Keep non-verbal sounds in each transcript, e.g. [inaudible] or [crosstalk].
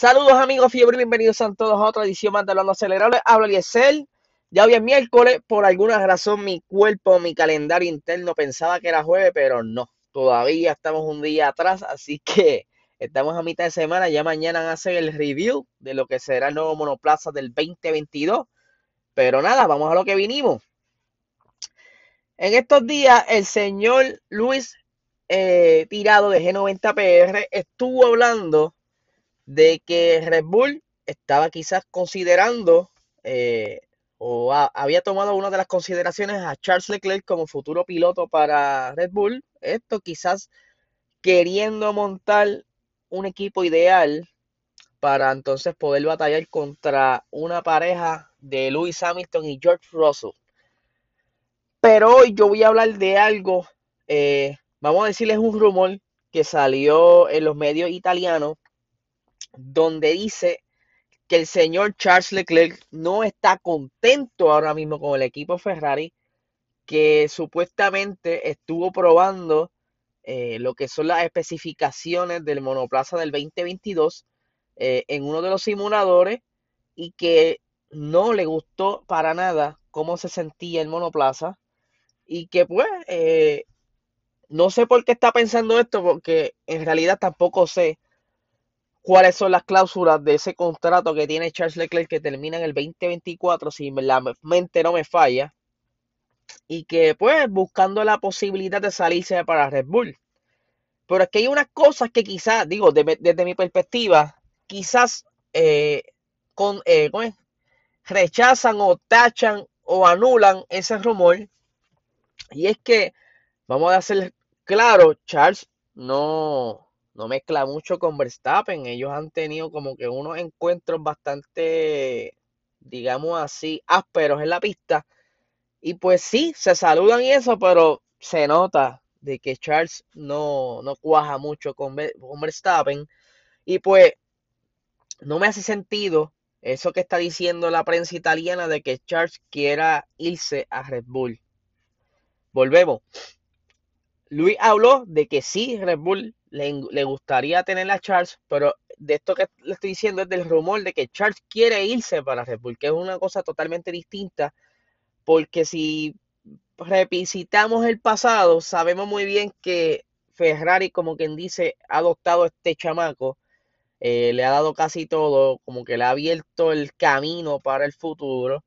Saludos amigos fiebre, bienvenidos a todos a otra edición más de Hablando Acelerable. Habla Eliezer. Ya hoy es miércoles, por alguna razón mi cuerpo, mi calendario interno pensaba que era jueves, pero no. Todavía estamos un día atrás, así que estamos a mitad de semana. Ya mañana van a hacer el review de lo que será el nuevo monoplaza del 2022. Pero nada, vamos a lo que vinimos. En estos días, el señor Luis eh, Tirado de G90PR estuvo hablando de que Red Bull estaba quizás considerando eh, o había tomado una de las consideraciones a Charles Leclerc como futuro piloto para Red Bull. Esto quizás queriendo montar un equipo ideal para entonces poder batallar contra una pareja de Lewis Hamilton y George Russell. Pero hoy yo voy a hablar de algo, eh, vamos a decirles un rumor que salió en los medios italianos donde dice que el señor Charles Leclerc no está contento ahora mismo con el equipo Ferrari, que supuestamente estuvo probando eh, lo que son las especificaciones del monoplaza del 2022 eh, en uno de los simuladores y que no le gustó para nada cómo se sentía el monoplaza y que pues eh, no sé por qué está pensando esto porque en realidad tampoco sé cuáles son las cláusulas de ese contrato que tiene Charles Leclerc que termina en el 2024, si la mente no me falla, y que pues buscando la posibilidad de salirse para Red Bull. Pero es que hay unas cosas que quizás, digo, desde mi perspectiva, quizás eh, con, eh, rechazan o tachan o anulan ese rumor. Y es que, vamos a hacer claro, Charles no, no mezcla mucho con Verstappen. Ellos han tenido como que unos encuentros bastante, digamos así, ásperos en la pista. Y pues sí, se saludan y eso, pero se nota de que Charles no, no cuaja mucho con, con Verstappen. Y pues no me hace sentido eso que está diciendo la prensa italiana de que Charles quiera irse a Red Bull. Volvemos. Luis habló de que sí, Red Bull le, gustaría tener a Charles, pero de esto que le estoy diciendo es del rumor de que Charles quiere irse para Red Bull, que es una cosa totalmente distinta, porque si revisitamos el pasado, sabemos muy bien que Ferrari, como quien dice, ha adoptado a este chamaco, eh, le ha dado casi todo, como que le ha abierto el camino para el futuro.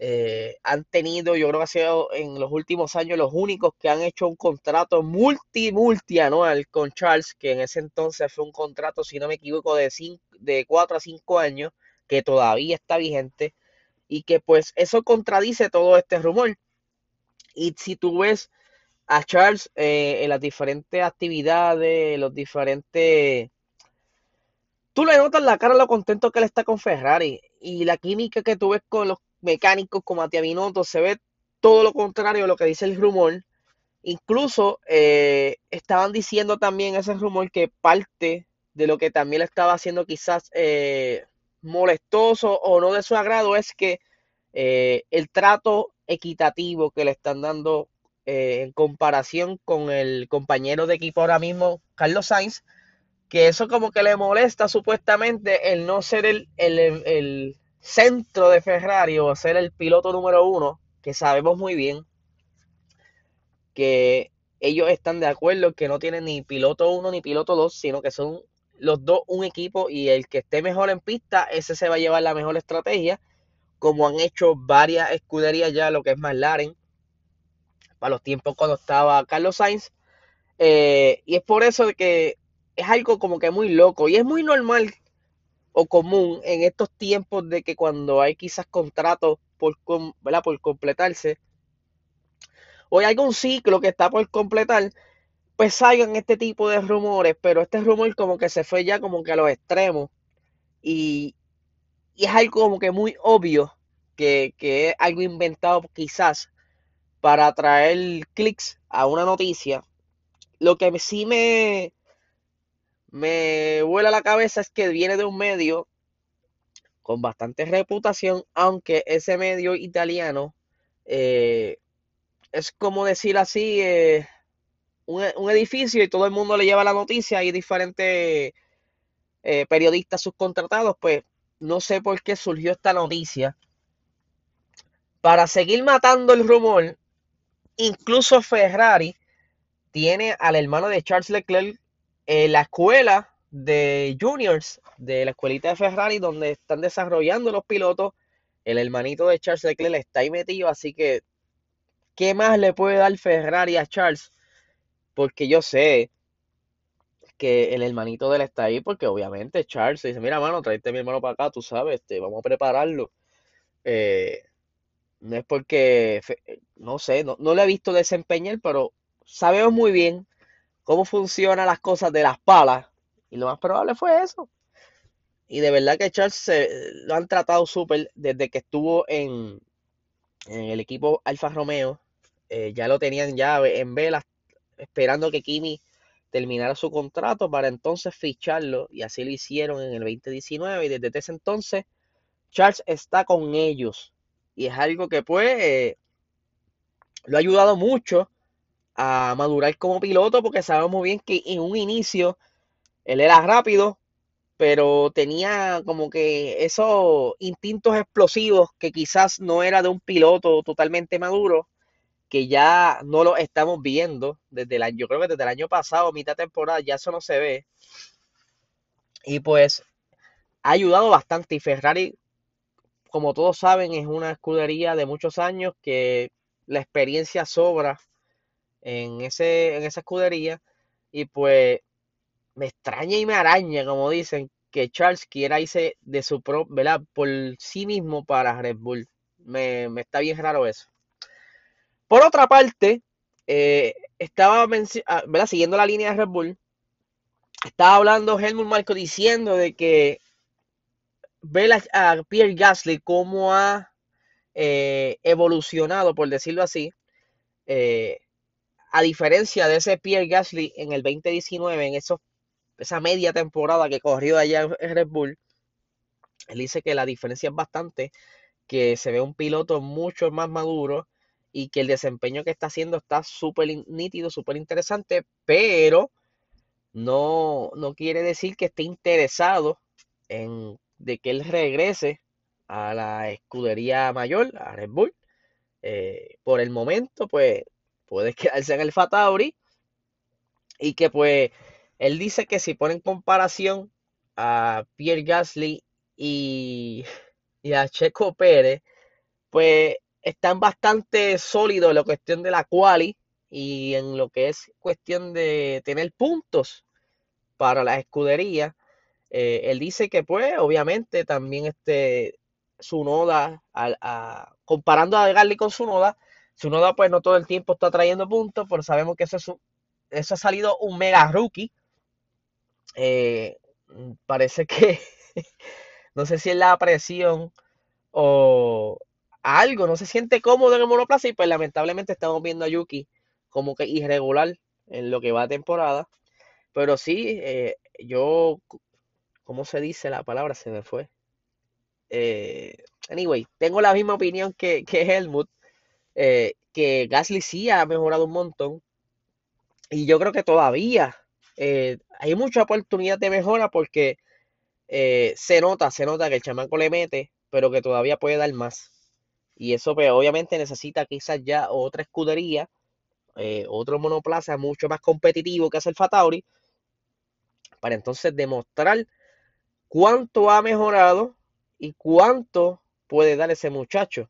Eh, han tenido, yo creo que ha sido en los últimos años los únicos que han hecho un contrato multi, multianual con Charles, que en ese entonces fue un contrato, si no me equivoco, de, cinco, de 4 a 5 años, que todavía está vigente, y que pues eso contradice todo este rumor. Y si tú ves a Charles eh, en las diferentes actividades, los diferentes... Tú le notas la cara lo contento que él está con Ferrari y la química que tú ves con los mecánicos como Matías Binotto, se ve todo lo contrario a lo que dice el rumor. Incluso eh, estaban diciendo también ese rumor que parte de lo que también le estaba haciendo quizás eh, molestoso o no de su agrado es que eh, el trato equitativo que le están dando en comparación con el compañero de equipo ahora mismo, Carlos Sainz, que eso como que le molesta supuestamente el no ser el, el centro de Ferrari o ser el piloto número uno, que sabemos muy bien que ellos están de acuerdo que no tienen ni piloto uno ni piloto dos, sino que son los dos un equipo y el que esté mejor en pista, ese se va a llevar la mejor estrategia, como han hecho varias escuderías ya, lo que es McLaren, para los tiempos cuando estaba Carlos Sainz. Eh, y es por eso que es algo como que muy loco y es muy normal o común en estos tiempos de que cuando hay quizás contratos por, por completarse o hay algún ciclo que está por completar, pues salgan este tipo de rumores, pero este rumor como que se fue ya como que a los extremos y, y es algo como que muy obvio que, que es algo inventado quizás para atraer clics a una noticia. Lo que sí me, me vuela la cabeza es que viene de un medio con bastante reputación, aunque ese medio italiano eh, es como decir así, eh, un, edificio y todo el mundo le lleva la noticia y diferentes eh, periodistas subcontratados, pues no sé por qué surgió esta noticia. Para seguir matando el rumor, incluso Ferrari tiene al hermano de Charles Leclerc en la escuela de juniors de la escuelita de Ferrari donde están desarrollando los pilotos. El hermanito de Charles Leclerc está ahí metido, así que ¿qué más le puede dar Ferrari a Charles? Porque yo sé que el hermanito de él está ahí, porque obviamente Charles dice, mira, mano, tráete a mi hermano para acá, tú sabes, este, vamos a prepararlo. Eh, no es porque, no sé, no, no lo he visto desempeñar, pero sabemos muy bien cómo funcionan las cosas de las palas. Y lo más probable fue eso. Y de verdad que Charles se, lo han tratado súper desde que estuvo en, en, el equipo Alfa Romeo. Eh, ya lo tenían ya en velas, esperando que Kimi terminara su contrato para entonces ficharlo. Y así lo hicieron en el 2019. Y desde ese entonces, Charles está con ellos. Y es algo que pues lo ha ayudado mucho a madurar como piloto porque sabemos bien que en un inicio él era rápido, pero tenía como que esos instintos explosivos que quizás no era de un piloto totalmente maduro, que ya no lo estamos viendo desde el año, yo creo que desde el año pasado, mitad temporada, ya eso no se ve. Y pues ha ayudado bastante y Ferrari, como todos saben, es una escudería de muchos años que la experiencia sobra en, ese, en esa escudería. Y pues me extraña y me araña, como dicen, que Charles quiera irse de su propio, ¿verdad? Por sí mismo para Red Bull. Me, está bien raro eso. Por otra parte, eh, estaba ah, ¿verdad? siguiendo la línea de Red Bull, estaba hablando Helmut Marco diciendo de que ve a Pierre Gasly cómo ha eh, evolucionado, por decirlo así, eh, a diferencia de ese Pierre Gasly en el 2019, en esos, esa media temporada que corrió allá en Red Bull, él dice que la diferencia es bastante, que se ve un piloto mucho más maduro y que el desempeño que está haciendo está súper nítido, súper interesante, pero no, no quiere decir que esté interesado en de que él regrese a la escudería mayor, a Red Bull. Eh, por el momento, pues puede [laughs] quedarse en el Fatauri. Y que pues él dice que si ponen comparación a Pierre Gasly y, y a Checo Pérez, pues están bastante sólidos en la cuestión de la quali y en lo que es cuestión de tener puntos para la escudería. Eh, él dice que pues obviamente también este su noda, comparando a Gasly con su noda, Sunoda pues no todo el tiempo está trayendo puntos, pero sabemos que eso, es eso ha salido un mega rookie. Eh, parece que [laughs] no sé si es la presión o algo, no se siente cómodo en el monoplaza y pues lamentablemente estamos viendo a Yuki como que irregular en lo que va a temporada. Pero sí, eh, yo, ¿cómo se dice la palabra? Se me fue. Eh, anyway, tengo la misma opinión que, que Helmut. Eh, que Gasly sí ha mejorado un montón. Y yo creo que todavía eh, hay mucha oportunidad de mejora porque eh, se nota, se nota que el chamaco le mete, pero que todavía puede dar más. Y eso pues, obviamente necesita quizás ya otra escudería, otro monoplaza mucho más competitivo que hace el Fatauri, para entonces demostrar cuánto ha mejorado y cuánto puede dar ese muchacho.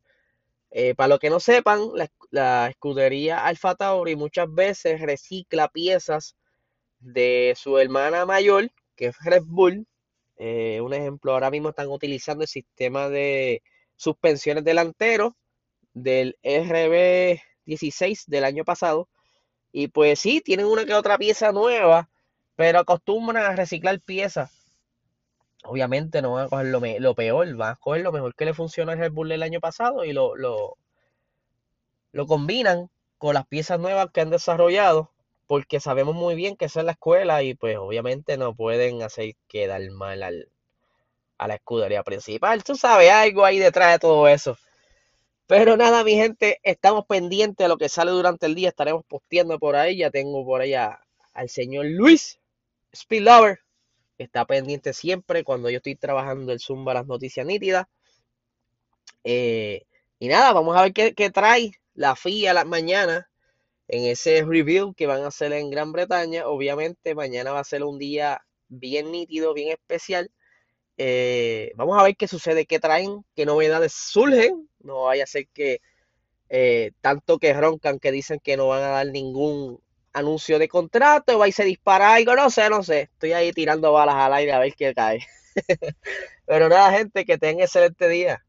Eh, para los que no sepan, la, escudería Alfa Tauri muchas veces recicla piezas de su hermana mayor, que es Red Bull. Eh, un ejemplo, ahora mismo están utilizando el sistema de suspensiones delanteros del RB16 del año pasado. Y pues sí, tienen una que otra pieza nueva, pero acostumbran a reciclar piezas obviamente no van a coger lo, peor, van a coger lo mejor que le funcionó al Red Bull el año pasado y lo, lo, lo combinan con las piezas nuevas que han desarrollado, porque sabemos muy bien que esa es la escuela y pues obviamente no pueden hacer quedar mal al, a la escudería principal. Tú sabes, algo ahí detrás de todo eso. Pero nada, mi gente, estamos pendientes de lo que sale durante el día. Estaremos posteando por ahí. Ya tengo por ahí al señor Luis Speedlover Está pendiente siempre cuando yo estoy trabajando el Zumba las noticias nítidas. Eh, y nada, vamos a ver qué, trae la FIA las mañana en ese review que van a hacer en Gran Bretaña. Obviamente mañana va a ser un día bien nítido, bien especial. Eh, vamos a ver qué sucede, qué traen, qué novedades surgen. No vaya a ser que eh, tanto que roncan que dicen que no van a dar ningún anuncio de contrato, va y se dispara algo, no sé, no sé. Estoy ahí tirando balas al aire a ver qué cae. [laughs] Pero nada, gente, que tengan excelente día.